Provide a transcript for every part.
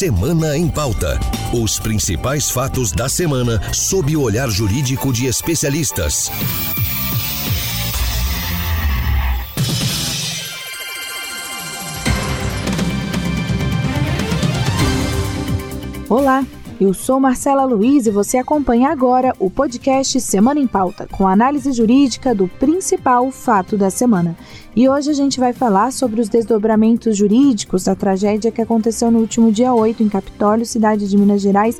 Semana em Pauta. Os principais fatos da semana sob o olhar jurídico de especialistas. Olá, eu sou Marcela Luiz e você acompanha agora o podcast Semana em Pauta, com análise jurídica do principal fato da semana. E hoje a gente vai falar sobre os desdobramentos jurídicos da tragédia que aconteceu no último dia 8 em Capitólio, cidade de Minas Gerais,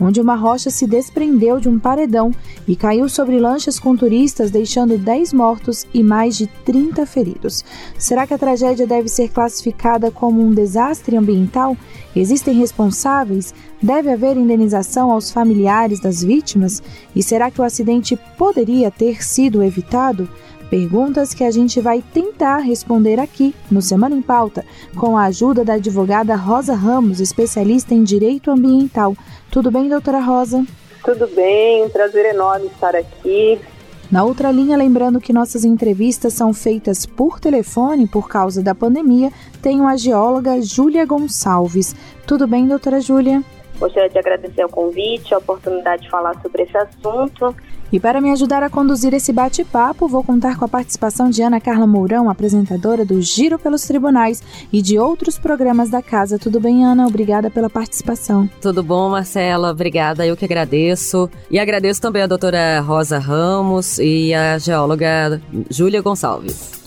onde uma rocha se desprendeu de um paredão e caiu sobre lanchas com turistas, deixando 10 mortos e mais de 30 feridos. Será que a tragédia deve ser classificada como um desastre ambiental? Existem responsáveis? Deve haver indenização aos familiares das vítimas? E será que o acidente poderia ter sido evitado? Perguntas que a gente vai tentar responder aqui no Semana em Pauta, com a ajuda da advogada Rosa Ramos, especialista em direito ambiental. Tudo bem, doutora Rosa? Tudo bem, um prazer enorme estar aqui. Na outra linha, lembrando que nossas entrevistas são feitas por telefone por causa da pandemia, tenho a geóloga Júlia Gonçalves. Tudo bem, doutora Júlia? Gostaria de agradecer o convite, a oportunidade de falar sobre esse assunto. E para me ajudar a conduzir esse bate-papo, vou contar com a participação de Ana Carla Mourão, apresentadora do Giro pelos Tribunais e de outros programas da casa. Tudo bem, Ana? Obrigada pela participação. Tudo bom, Marcela? Obrigada, eu que agradeço. E agradeço também a doutora Rosa Ramos e a geóloga Júlia Gonçalves.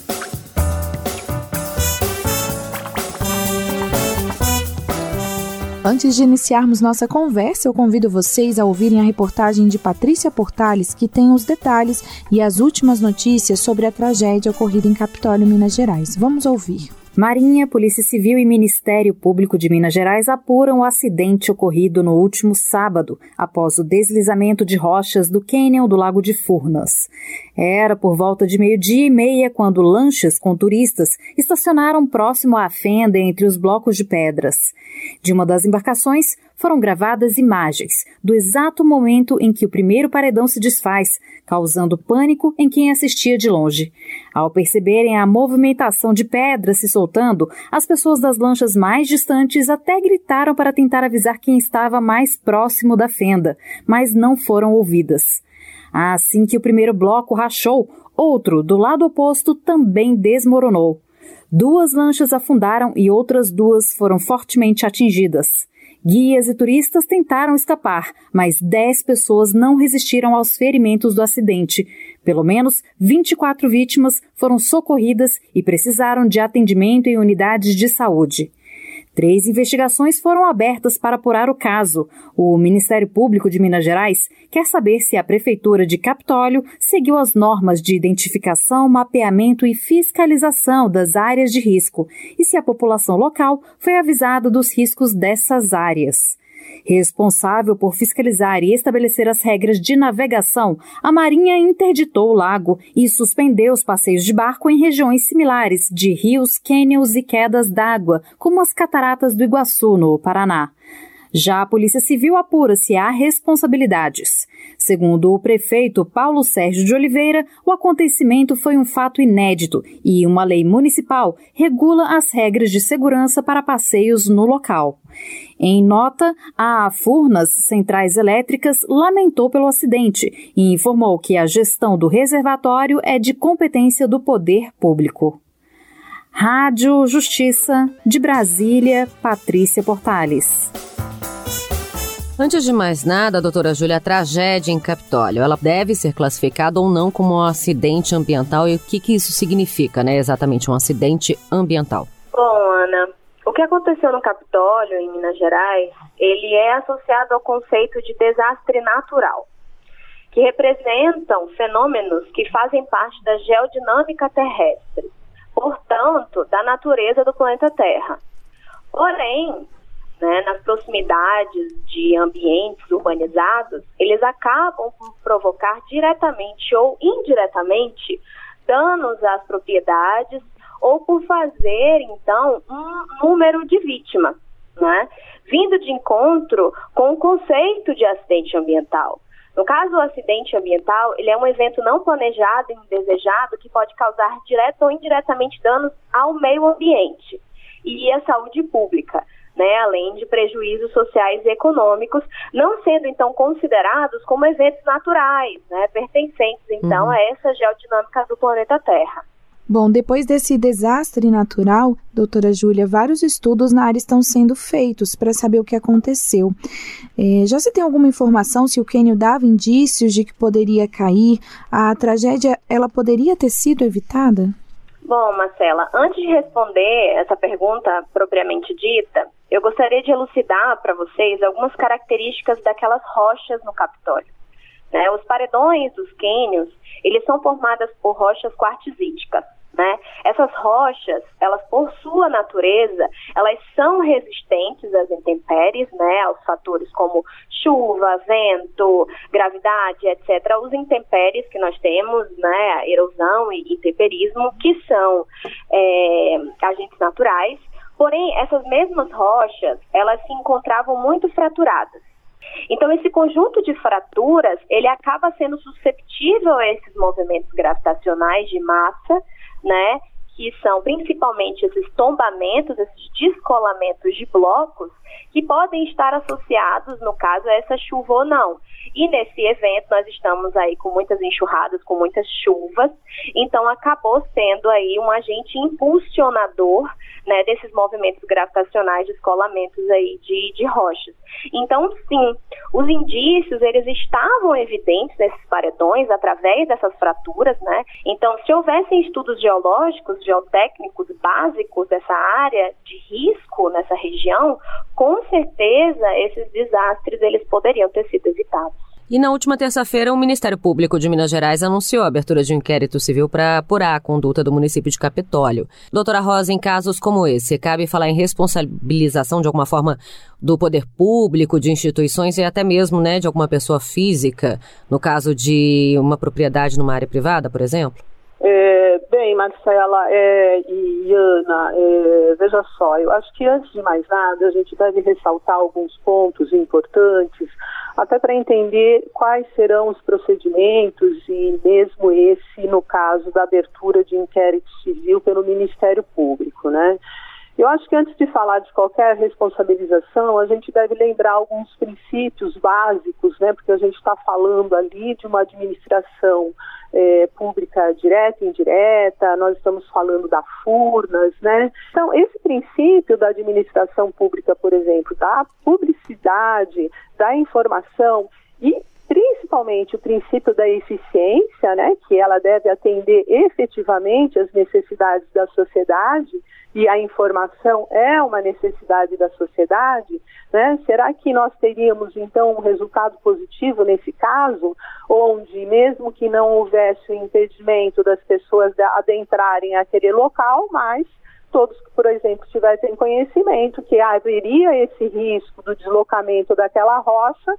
Antes de iniciarmos nossa conversa, eu convido vocês a ouvirem a reportagem de Patrícia Portales, que tem os detalhes e as últimas notícias sobre a tragédia ocorrida em Capitólio, Minas Gerais. Vamos ouvir. Marinha, Polícia Civil e Ministério Público de Minas Gerais apuram o acidente ocorrido no último sábado, após o deslizamento de rochas do cânion do Lago de Furnas. Era por volta de meio-dia e meia quando lanchas com turistas estacionaram próximo à fenda entre os blocos de pedras. De uma das embarcações foram gravadas imagens do exato momento em que o primeiro paredão se desfaz, causando pânico em quem assistia de longe. Ao perceberem a movimentação de pedras se soltando, as pessoas das lanchas mais distantes até gritaram para tentar avisar quem estava mais próximo da fenda, mas não foram ouvidas. Assim que o primeiro bloco rachou, outro, do lado oposto, também desmoronou. Duas lanchas afundaram e outras duas foram fortemente atingidas. Guias e turistas tentaram escapar, mas 10 pessoas não resistiram aos ferimentos do acidente. Pelo menos 24 vítimas foram socorridas e precisaram de atendimento em unidades de saúde. Três investigações foram abertas para apurar o caso. O Ministério Público de Minas Gerais quer saber se a Prefeitura de Capitólio seguiu as normas de identificação, mapeamento e fiscalização das áreas de risco e se a população local foi avisada dos riscos dessas áreas. Responsável por fiscalizar e estabelecer as regras de navegação, a Marinha interditou o lago e suspendeu os passeios de barco em regiões similares de rios, cânions e quedas d'água, como as cataratas do Iguaçu, no Paraná. Já a Polícia Civil apura se há responsabilidades. Segundo o prefeito Paulo Sérgio de Oliveira, o acontecimento foi um fato inédito e uma lei municipal regula as regras de segurança para passeios no local. Em nota, a Furnas Centrais Elétricas lamentou pelo acidente e informou que a gestão do reservatório é de competência do poder público. Rádio Justiça de Brasília, Patrícia Portales. Antes de mais nada, doutora Júlia, a tragédia em Capitólio, ela deve ser classificada ou não como um acidente ambiental e o que, que isso significa, né? Exatamente, um acidente ambiental. Bom, Ana, o que aconteceu no Capitólio, em Minas Gerais, ele é associado ao conceito de desastre natural, que representam fenômenos que fazem parte da geodinâmica terrestre, portanto, da natureza do planeta Terra. Porém, né, nas proximidades de ambientes urbanizados, eles acabam por provocar diretamente ou indiretamente danos às propriedades ou por fazer, então, um número de vítimas, né, vindo de encontro com o conceito de acidente ambiental. No caso, o acidente ambiental, ele é um evento não planejado e indesejado que pode causar direto ou indiretamente danos ao meio ambiente e à saúde pública né, além de prejuízos sociais e econômicos, não sendo então considerados como eventos naturais, né, pertencentes então uhum. a essa geodinâmica do planeta Terra. Bom, depois desse desastre natural, doutora Júlia, vários estudos na área estão sendo feitos para saber o que aconteceu. É, já se tem alguma informação se o cânion dava indícios de que poderia cair? A tragédia, ela poderia ter sido evitada? Bom, Marcela, antes de responder essa pergunta propriamente dita, eu gostaria de elucidar para vocês algumas características daquelas rochas no Capitólio. Né? Os paredões dos cânions, eles são formados por rochas quartzíticas. Né? Essas rochas, elas por sua natureza, elas são resistentes às intempéries, né? aos fatores como chuva, vento, gravidade, etc. Os intempéries que nós temos, né? erosão e intemperismo, que são é, agentes naturais. Porém, essas mesmas rochas, elas se encontravam muito fraturadas. Então, esse conjunto de fraturas, ele acaba sendo susceptível a esses movimentos gravitacionais de massa, né? Que são principalmente esses tombamentos, esses descolamentos de blocos, que podem estar associados, no caso, a essa chuva ou não. E nesse evento nós estamos aí com muitas enxurradas, com muitas chuvas, então acabou sendo aí um agente impulsionador né, desses movimentos gravitacionais de escolamentos aí de, de rochas. Então, sim, os indícios eles estavam evidentes nesses paredões através dessas fraturas, né? Então, se houvessem estudos geológicos, geotécnicos básicos dessa área de risco nessa região, com certeza esses desastres eles poderiam ter sido evitados. E na última terça-feira, o Ministério Público de Minas Gerais anunciou a abertura de um inquérito civil para apurar a conduta do município de Capitólio. Doutora Rosa, em casos como esse, cabe falar em responsabilização de alguma forma do poder público, de instituições e até mesmo né, de alguma pessoa física, no caso de uma propriedade numa área privada, por exemplo? É, bem, Marcela é, e Ana, é, veja só, eu acho que antes de mais nada a gente deve ressaltar alguns pontos importantes até para entender quais serão os procedimentos e mesmo esse no caso da abertura de inquérito civil pelo Ministério Público, né? Eu acho que antes de falar de qualquer responsabilização, a gente deve lembrar alguns princípios básicos, né? Porque a gente está falando ali de uma administração é, pública direta e indireta, nós estamos falando da Furnas, né? Então, esse princípio da administração pública, por exemplo, da publicidade, da informação e principalmente o princípio da eficiência, né, que ela deve atender efetivamente às necessidades da sociedade, e a informação é uma necessidade da sociedade, né? Será que nós teríamos então um resultado positivo nesse caso, onde mesmo que não houvesse o impedimento das pessoas adentrarem aquele local, mas todos que, por exemplo, tivessem conhecimento que haveria esse risco do deslocamento daquela rocha,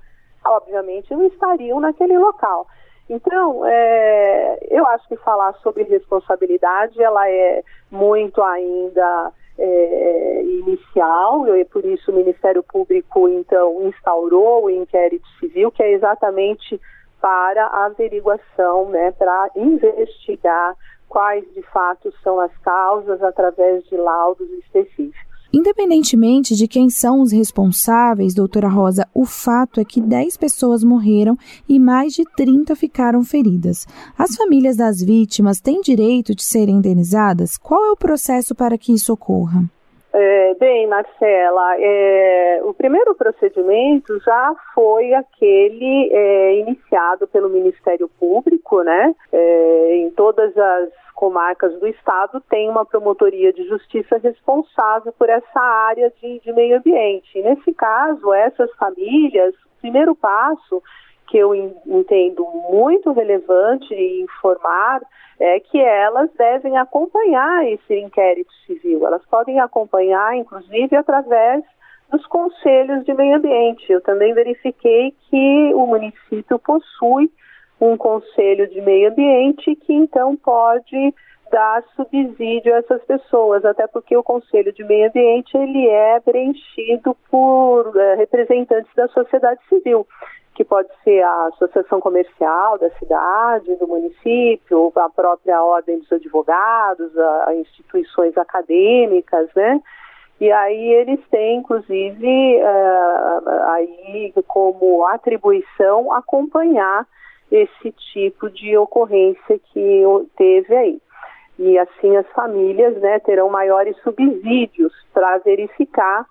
obviamente não estariam naquele local. Então, é, eu acho que falar sobre responsabilidade, ela é muito ainda é, inicial, e por isso o Ministério Público, então, instaurou o inquérito civil, que é exatamente para a averiguação, né, para investigar quais de fato são as causas através de laudos específicos. Independentemente de quem são os responsáveis, doutora Rosa, o fato é que 10 pessoas morreram e mais de 30 ficaram feridas. As famílias das vítimas têm direito de serem indenizadas? Qual é o processo para que isso ocorra? É, bem, Marcela, é, o primeiro procedimento já foi aquele é, iniciado pelo Ministério Público, né? É, em todas as comarcas do estado tem uma promotoria de justiça responsável por essa área de, de meio ambiente. nesse caso, essas famílias, o primeiro passo que eu entendo muito relevante informar é que elas devem acompanhar esse inquérito civil. Elas podem acompanhar, inclusive, através dos conselhos de meio ambiente. Eu também verifiquei que o município possui um conselho de meio ambiente que então pode dar subsídio a essas pessoas, até porque o conselho de meio ambiente ele é preenchido por é, representantes da sociedade civil, que pode ser a associação comercial da cidade, do município, a própria ordem dos advogados, a, a instituições acadêmicas, né? E aí eles têm, inclusive, uh, aí como atribuição acompanhar esse tipo de ocorrência que teve aí. E assim as famílias né, terão maiores subsídios para verificar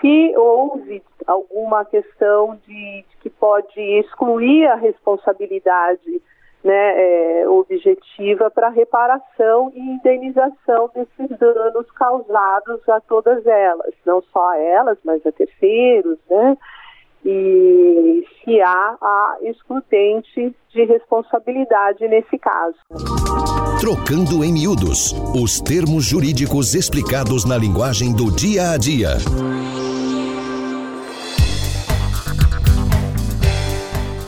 se houve alguma questão de, de que pode excluir a responsabilidade né, é, objetiva para reparação e indenização desses danos causados a todas elas, não só a elas, mas a terceiros, né? E se há a excludente de responsabilidade nesse caso. Trocando em miúdos, os termos jurídicos explicados na linguagem do dia a dia.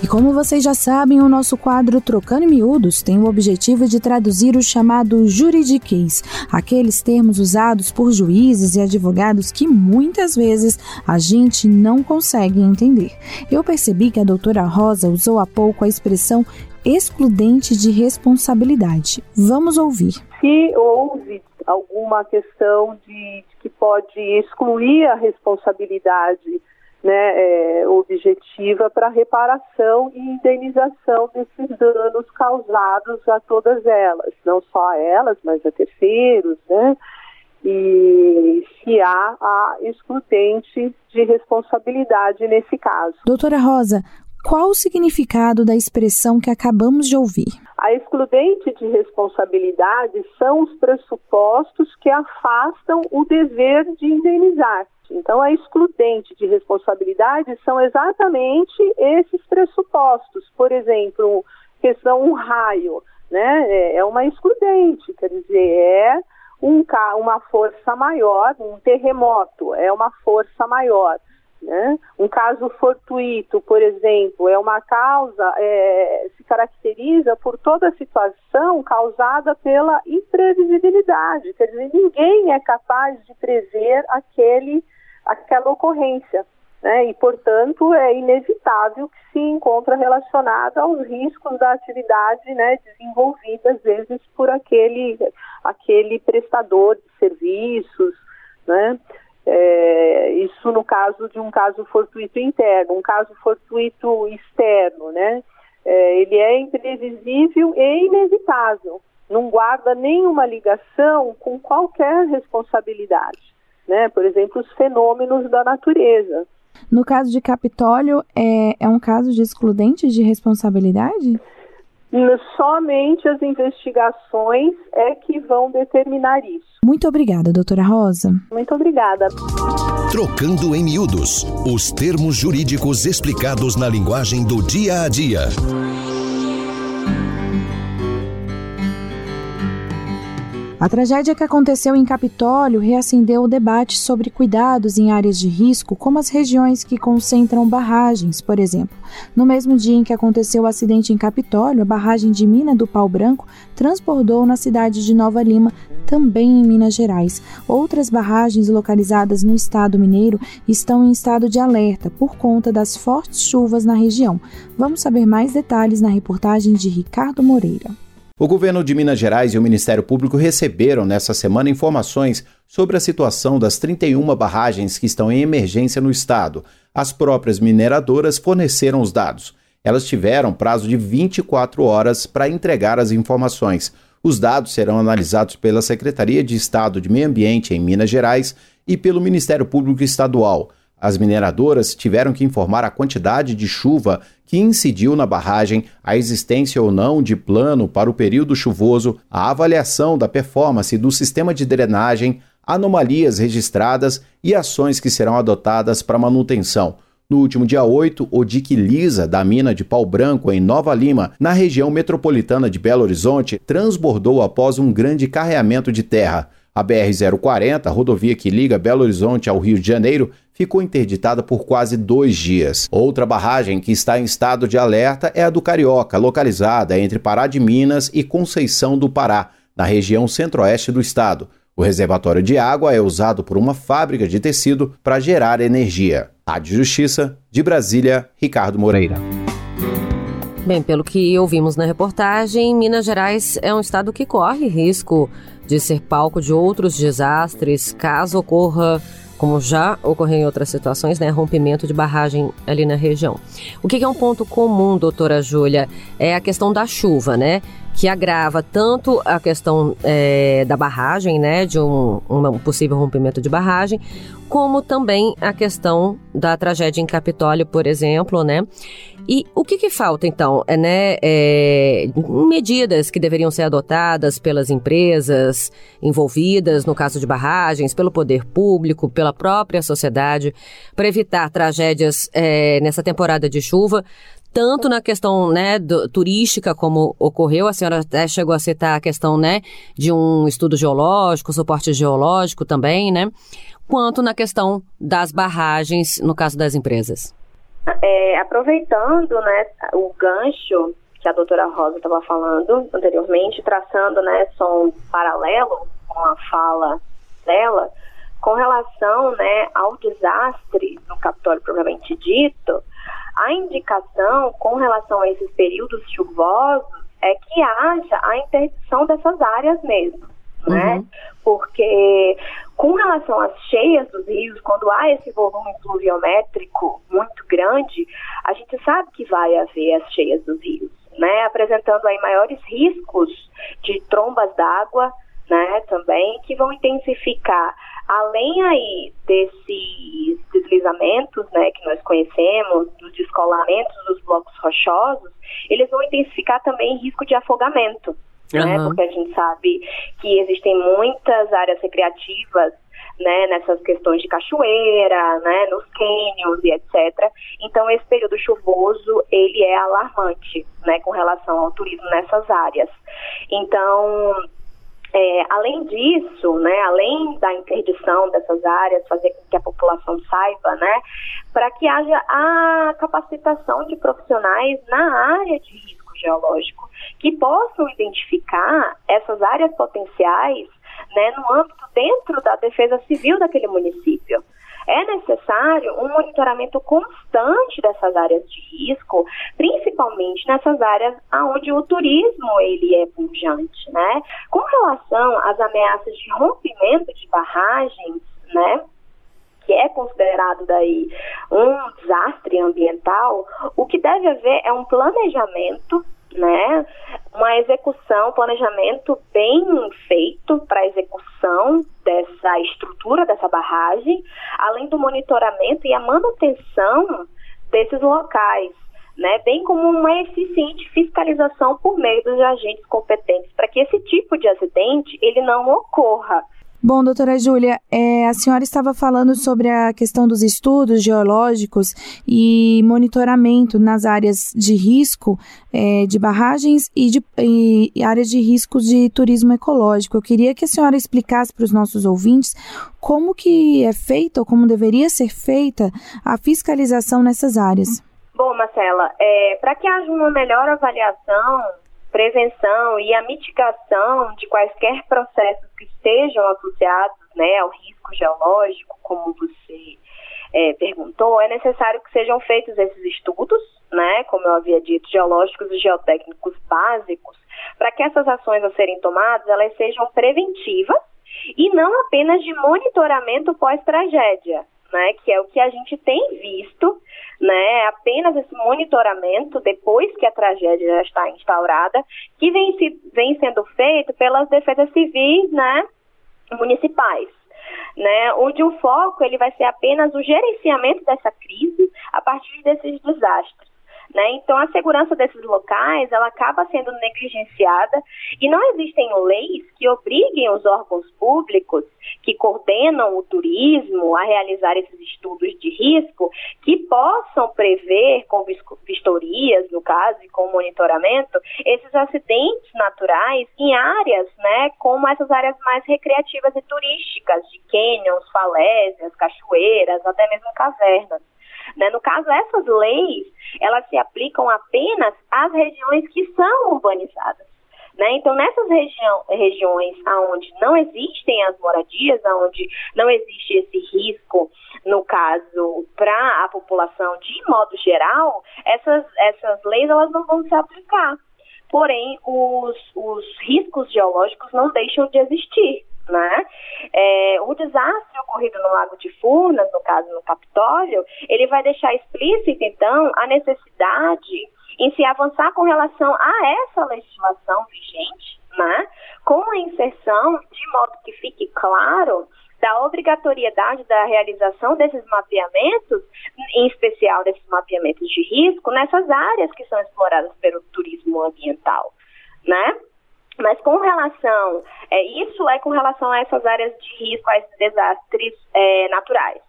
E como vocês já sabem, o nosso quadro Trocando Miúdos tem o objetivo de traduzir o chamado juridiquês, aqueles termos usados por juízes e advogados que muitas vezes a gente não consegue entender. Eu percebi que a doutora Rosa usou há pouco a expressão excludente de responsabilidade. Vamos ouvir. Se houve alguma questão de, de que pode excluir a responsabilidade né, é, objetiva para reparação e indenização desses danos causados a todas elas, não só a elas, mas a terceiros, né? E se há a excludente de responsabilidade nesse caso. Doutora Rosa, qual o significado da expressão que acabamos de ouvir? A excludente de responsabilidade são os pressupostos que afastam o dever de indenizar. Então, a excludente de responsabilidade são exatamente esses pressupostos. Por exemplo, questão um raio, né? É, é uma excludente, quer dizer, é um, uma força maior, um terremoto é uma força maior. Né? Um caso fortuito, por exemplo, é uma causa, é, se caracteriza por toda a situação causada pela imprevisibilidade. Quer dizer, ninguém é capaz de prever aquele aquela ocorrência. Né? E, portanto, é inevitável que se encontra relacionada aos riscos da atividade né, desenvolvida, às vezes, por aquele, aquele prestador de serviços. Né? É, isso no caso de um caso fortuito interno, um caso fortuito externo, né? É, ele é imprevisível e inevitável, não guarda nenhuma ligação com qualquer responsabilidade né? Por exemplo, os fenômenos da natureza. No caso de Capitólio, é, é um caso de excludente de responsabilidade? Somente as investigações é que vão determinar isso. Muito obrigada, doutora Rosa. Muito obrigada. Trocando em miúdos os termos jurídicos explicados na linguagem do dia a dia. A tragédia que aconteceu em Capitólio reacendeu o debate sobre cuidados em áreas de risco, como as regiões que concentram barragens, por exemplo. No mesmo dia em que aconteceu o acidente em Capitólio, a barragem de Mina do Pau Branco transbordou na cidade de Nova Lima, também em Minas Gerais. Outras barragens localizadas no estado mineiro estão em estado de alerta por conta das fortes chuvas na região. Vamos saber mais detalhes na reportagem de Ricardo Moreira. O governo de Minas Gerais e o Ministério Público receberam nessa semana informações sobre a situação das 31 barragens que estão em emergência no estado. As próprias mineradoras forneceram os dados. Elas tiveram prazo de 24 horas para entregar as informações. Os dados serão analisados pela Secretaria de Estado de Meio Ambiente em Minas Gerais e pelo Ministério Público Estadual. As mineradoras tiveram que informar a quantidade de chuva que incidiu na barragem, a existência ou não de plano para o período chuvoso, a avaliação da performance do sistema de drenagem, anomalias registradas e ações que serão adotadas para manutenção. No último dia 8, o dique Lisa, da mina de Pau Branco, em Nova Lima, na região metropolitana de Belo Horizonte, transbordou após um grande carreamento de terra. A BR-040, rodovia que liga Belo Horizonte ao Rio de Janeiro, ficou interditada por quase dois dias. Outra barragem que está em estado de alerta é a do Carioca, localizada entre Pará de Minas e Conceição do Pará, na região centro-oeste do estado. O reservatório de água é usado por uma fábrica de tecido para gerar energia. Rádio Justiça, de Brasília, Ricardo Moreira. Bem, pelo que ouvimos na reportagem, Minas Gerais é um estado que corre risco de ser palco de outros desastres caso ocorra como já ocorreu em outras situações, né, rompimento de barragem ali na região. O que é um ponto comum, doutora Júlia, é a questão da chuva, né, que agrava tanto a questão é, da barragem, né, de um, um possível rompimento de barragem, como também a questão da tragédia em Capitólio, por exemplo, né? E o que, que falta, então? É, né, é, medidas que deveriam ser adotadas pelas empresas envolvidas, no caso de barragens, pelo poder público, pela própria sociedade, para evitar tragédias é, nessa temporada de chuva, tanto na questão né, do, turística, como ocorreu, a senhora até chegou a citar a questão né, de um estudo geológico, suporte geológico também, né? quanto na questão das barragens, no caso das empresas. É, aproveitando né, o gancho que a doutora Rosa estava falando anteriormente, traçando né, só um paralelo com a fala dela, com relação né, ao desastre no Capitólio propriamente dito, a indicação com relação a esses períodos chuvosos é que haja a interdição dessas áreas mesmo né? Uhum. Porque com relação às cheias dos rios, quando há esse volume pluviométrico muito grande, a gente sabe que vai haver as cheias dos rios, né? Apresentando aí maiores riscos de trombas d'água, né? Também que vão intensificar além aí desses deslizamentos, né, que nós conhecemos, dos descolamentos dos blocos rochosos, eles vão intensificar também risco de afogamento, uhum. né? Porque a gente sabe que existem muitas áreas recreativas né, nessas questões de cachoeira, né, nos cânions e etc. Então esse período chuvoso ele é alarmante, né, com relação ao turismo nessas áreas. Então é, além disso, né, além da interdição dessas áreas, fazer com que a população saiba, né, para que haja a capacitação de profissionais na área de risco geológico, que possam identificar essas áreas potenciais né, no âmbito dentro da defesa civil daquele município. Necessário um monitoramento constante dessas áreas de risco, principalmente nessas áreas onde o turismo ele é pujante, né? Com relação às ameaças de rompimento de barragens, né? que é considerado daí um desastre ambiental, o que deve haver é um planejamento né? Uma execução, planejamento bem feito para a execução dessa estrutura dessa barragem, além do monitoramento e a manutenção desses locais, né? Bem como uma eficiente fiscalização por meio dos agentes competentes para que esse tipo de acidente ele não ocorra. Bom, doutora Júlia, é, a senhora estava falando sobre a questão dos estudos geológicos e monitoramento nas áreas de risco é, de barragens e, de, e áreas de risco de turismo ecológico. Eu queria que a senhora explicasse para os nossos ouvintes como que é feita ou como deveria ser feita a fiscalização nessas áreas. Bom, Marcela, é, para que haja uma melhor avaliação prevenção e a mitigação de quaisquer processos que estejam associados né, ao risco geológico, como você é, perguntou, é necessário que sejam feitos esses estudos, né, como eu havia dito, geológicos e geotécnicos básicos, para que essas ações a serem tomadas elas sejam preventivas e não apenas de monitoramento pós-tragédia, né, que é o que a gente tem visto né, apenas esse monitoramento depois que a tragédia já está instaurada, que vem, se, vem sendo feito pelas defesas civis, né, municipais. Né, onde o foco ele vai ser apenas o gerenciamento dessa crise a partir desses desastres. Né? Então, a segurança desses locais ela acaba sendo negligenciada e não existem leis que obriguem os órgãos públicos que coordenam o turismo a realizar esses estudos de risco que possam prever com vistorias, no caso, e com monitoramento, esses acidentes naturais em áreas, né, como essas áreas mais recreativas e turísticas, de cânions, falésias, cachoeiras, até mesmo cavernas. Né? No caso, essas leis, elas se aplicam apenas às regiões que são urbanizadas. Né? Então, nessas regiões onde não existem as moradias, onde não existe esse risco, no caso, para a população de modo geral, essas, essas leis elas não vão se aplicar. Porém, os, os riscos geológicos não deixam de existir. Né? É, o desastre ocorrido no Lago de Furnas, no caso no Capitólio, ele vai deixar explícito, então, a necessidade em se avançar com relação a essa legislação vigente, né? com a inserção, de modo que fique claro, da obrigatoriedade da realização desses mapeamentos, em especial desses mapeamentos de risco, nessas áreas que são exploradas pelo turismo ambiental, né? Mas com relação, é, isso é com relação a essas áreas de risco, a esses desastres é, naturais.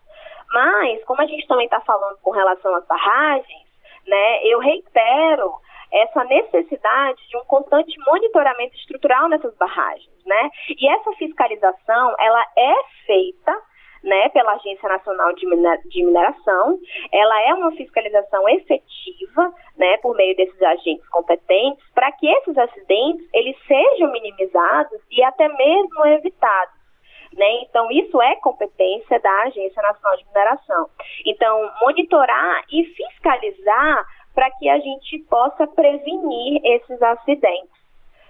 Mas, como a gente também está falando com relação às barragens, né, eu reitero essa necessidade de um constante monitoramento estrutural nessas barragens, né? E essa fiscalização, ela é feita né, pela Agência Nacional de, Mineração. Ela é uma fiscalização efetiva, né, por meio desses agentes competentes, para que esses acidentes eles sejam minimizados e até mesmo evitados. Né? Então, isso é competência da Agência Nacional de Mineração. Então, monitorar e fiscalizar para que a gente possa prevenir esses acidentes.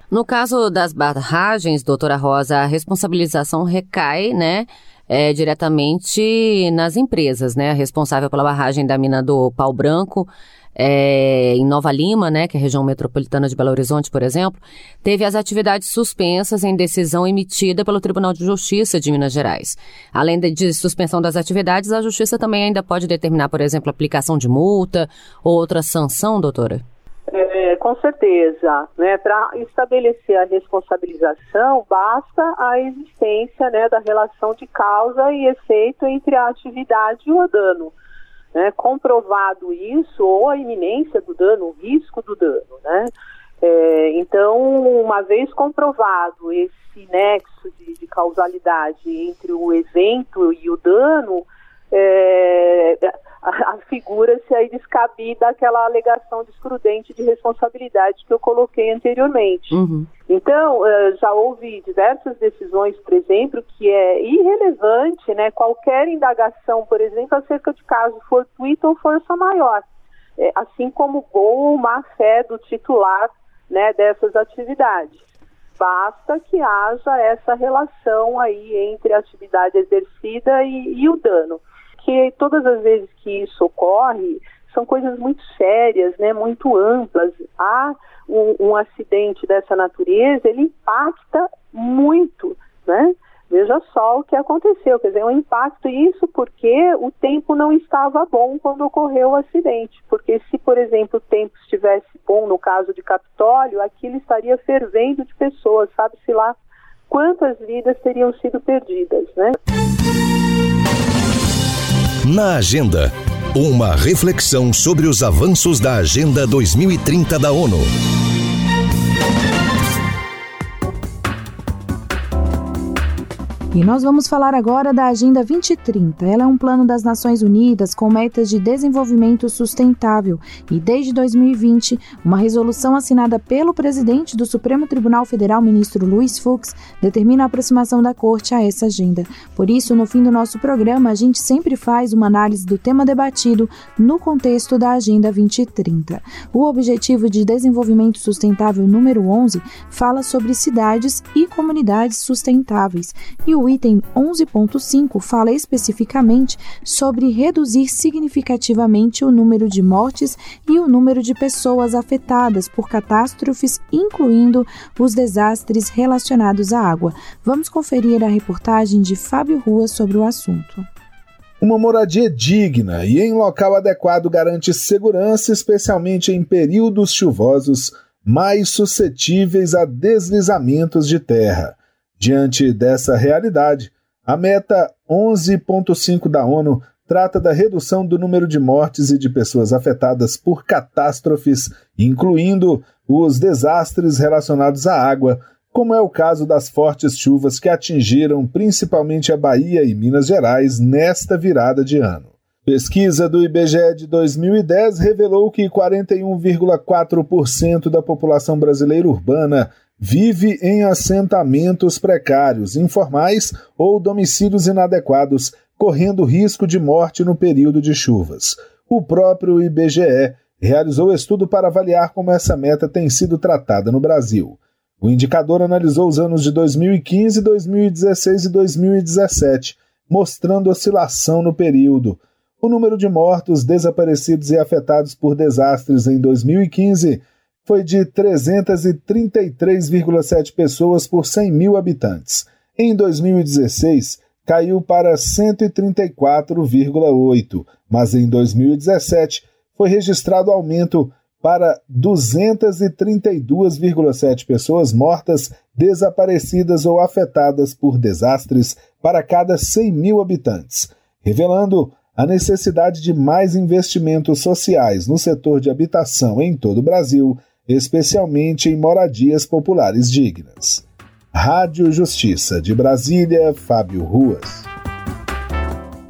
No caso das barragens, doutora Rosa, a responsabilização recai, né, é, diretamente nas empresas, né? Responsável pela barragem da mina do Pau Branco, é, em Nova Lima, né, que é a região metropolitana de Belo Horizonte, por exemplo, teve as atividades suspensas em decisão emitida pelo Tribunal de Justiça de Minas Gerais. Além de suspensão das atividades, a Justiça também ainda pode determinar, por exemplo, aplicação de multa ou outra sanção, doutora? É, com certeza, né? Para estabelecer a responsabilização, basta a existência né, da relação de causa e efeito entre a atividade e o dano. Né? Comprovado isso, ou a iminência do dano, o risco do dano. Né? É, então, uma vez comprovado esse nexo de, de causalidade entre o evento e o dano, é, afigura-se aí descabida aquela alegação descrudente de responsabilidade que eu coloquei anteriormente. Uhum. Então, eh, já houve diversas decisões, por exemplo, que é irrelevante né, qualquer indagação, por exemplo, acerca de caso fortuito ou força maior, é, assim como gol ou má fé do titular né, dessas atividades. Basta que haja essa relação aí entre a atividade exercida e, e o dano porque todas as vezes que isso ocorre, são coisas muito sérias, né, muito amplas. Há um, um acidente dessa natureza, ele impacta muito, né? Veja só o que aconteceu, quer dizer, um impacto, isso porque o tempo não estava bom quando ocorreu o acidente. Porque se, por exemplo, o tempo estivesse bom no caso de Capitólio, aquilo estaria fervendo de pessoas, sabe-se lá quantas vidas teriam sido perdidas, né? Na Agenda, uma reflexão sobre os avanços da Agenda 2030 da ONU. E nós vamos falar agora da Agenda 2030. Ela é um plano das Nações Unidas com metas de desenvolvimento sustentável e, desde 2020, uma resolução assinada pelo presidente do Supremo Tribunal Federal, ministro Luiz Fux, determina a aproximação da Corte a essa agenda. Por isso, no fim do nosso programa, a gente sempre faz uma análise do tema debatido no contexto da Agenda 2030. O Objetivo de Desenvolvimento Sustentável número 11 fala sobre cidades e comunidades sustentáveis e o item 11.5 fala especificamente sobre reduzir significativamente o número de mortes e o número de pessoas afetadas por catástrofes, incluindo os desastres relacionados à água. Vamos conferir a reportagem de Fábio Rua sobre o assunto. Uma moradia digna e em local adequado garante segurança, especialmente em períodos chuvosos mais suscetíveis a deslizamentos de terra. Diante dessa realidade, a meta 11.5 da ONU trata da redução do número de mortes e de pessoas afetadas por catástrofes, incluindo os desastres relacionados à água, como é o caso das fortes chuvas que atingiram principalmente a Bahia e Minas Gerais nesta virada de ano. Pesquisa do IBGE de 2010 revelou que 41,4% da população brasileira urbana vive em assentamentos precários, informais ou domicílios inadequados, correndo risco de morte no período de chuvas. O próprio IBGE realizou estudo para avaliar como essa meta tem sido tratada no Brasil. O indicador analisou os anos de 2015, 2016 e 2017, mostrando oscilação no período. O número de mortos, desaparecidos e afetados por desastres em 2015 foi de 333,7 pessoas por 100 mil habitantes. Em 2016, caiu para 134,8, mas em 2017 foi registrado aumento para 232,7 pessoas mortas, desaparecidas ou afetadas por desastres para cada 100 mil habitantes, revelando a necessidade de mais investimentos sociais no setor de habitação em todo o Brasil especialmente em moradias populares dignas. Rádio Justiça de Brasília, Fábio Ruas.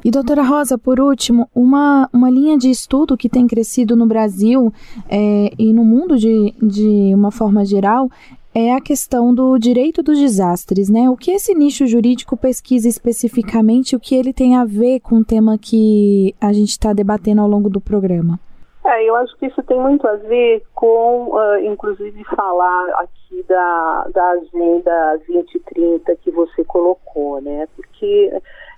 E doutora Rosa, por último, uma, uma linha de estudo que tem crescido no Brasil é, e no mundo de, de uma forma geral é a questão do direito dos desastres, né? O que esse nicho jurídico pesquisa especificamente, o que ele tem a ver com o tema que a gente está debatendo ao longo do programa? É, eu acho que isso tem muito a ver com, uh, inclusive, falar aqui da, da Agenda 2030 que você colocou, né? Porque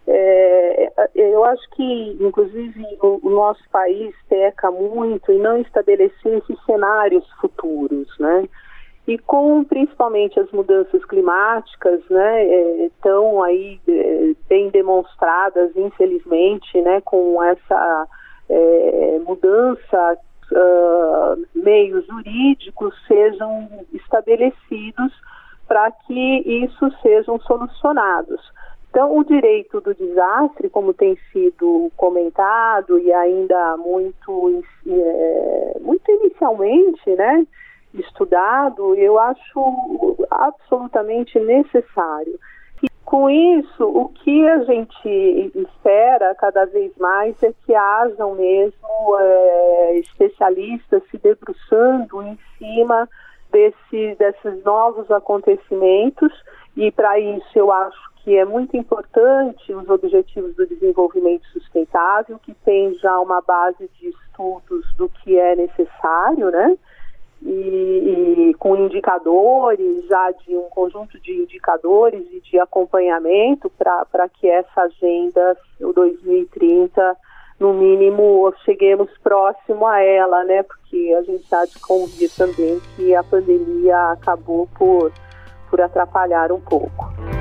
é, eu acho que, inclusive, o, o, nosso país peca muito em não estabelecer esses cenários futuros, né? E com principalmente as mudanças climáticas, né, é, estão aí é, bem demonstradas, infelizmente, né, com essa é, mudança, uh, meios jurídicos sejam estabelecidos para que isso sejam solucionados. Então, o direito do desastre, como tem sido comentado e ainda muito, é, muito inicialmente, né, estudado, eu acho absolutamente necessário. Com isso, o que a gente espera cada vez mais é que hajam mesmo é, especialistas se debruçando em cima desse, desses novos acontecimentos e para isso eu acho que é muito importante os Objetivos do Desenvolvimento Sustentável, que tem já uma base de estudos do que é necessário, né? E, e, com indicadores, já de um conjunto de indicadores e de acompanhamento para que essa agenda, o 2030, no mínimo, cheguemos próximo a ela, né? Porque a gente há de convir também que a pandemia acabou por, por atrapalhar um pouco.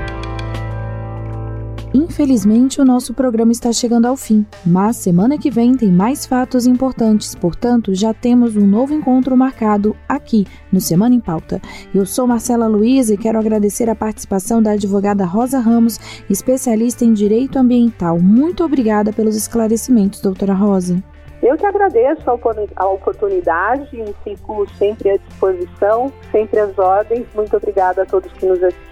Infelizmente, o nosso programa está chegando ao fim, mas semana que vem tem mais fatos importantes, portanto, já temos um novo encontro marcado aqui no Semana em Pauta. Eu sou Marcela Luiz e quero agradecer a participação da advogada Rosa Ramos, especialista em direito ambiental. Muito obrigada pelos esclarecimentos, doutora Rosa. Eu que agradeço a oportunidade e fico sempre à disposição, sempre às ordens. Muito obrigada a todos que nos assistiram.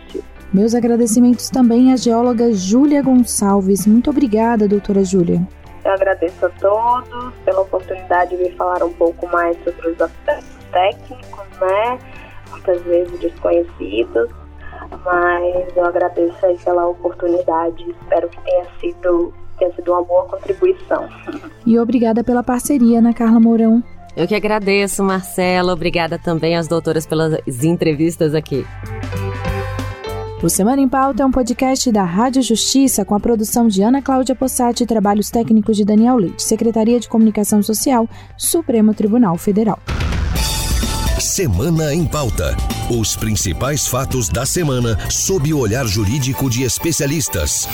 Meus agradecimentos também à geóloga Júlia Gonçalves. Muito obrigada, doutora Júlia. Eu agradeço a todos pela oportunidade de me falar um pouco mais sobre os aspectos técnicos, né? Muitas vezes desconhecidos, mas eu agradeço aí pela oportunidade. Espero que tenha sido, tenha sido uma boa contribuição. E obrigada pela parceria, Ana Carla Mourão. Eu que agradeço, Marcela. Obrigada também às doutoras pelas entrevistas aqui. O Semana em Pauta é um podcast da Rádio Justiça com a produção de Ana Cláudia Possati e trabalhos técnicos de Daniel Leite, Secretaria de Comunicação Social, Supremo Tribunal Federal. Semana em Pauta. Os principais fatos da semana sob o olhar jurídico de especialistas.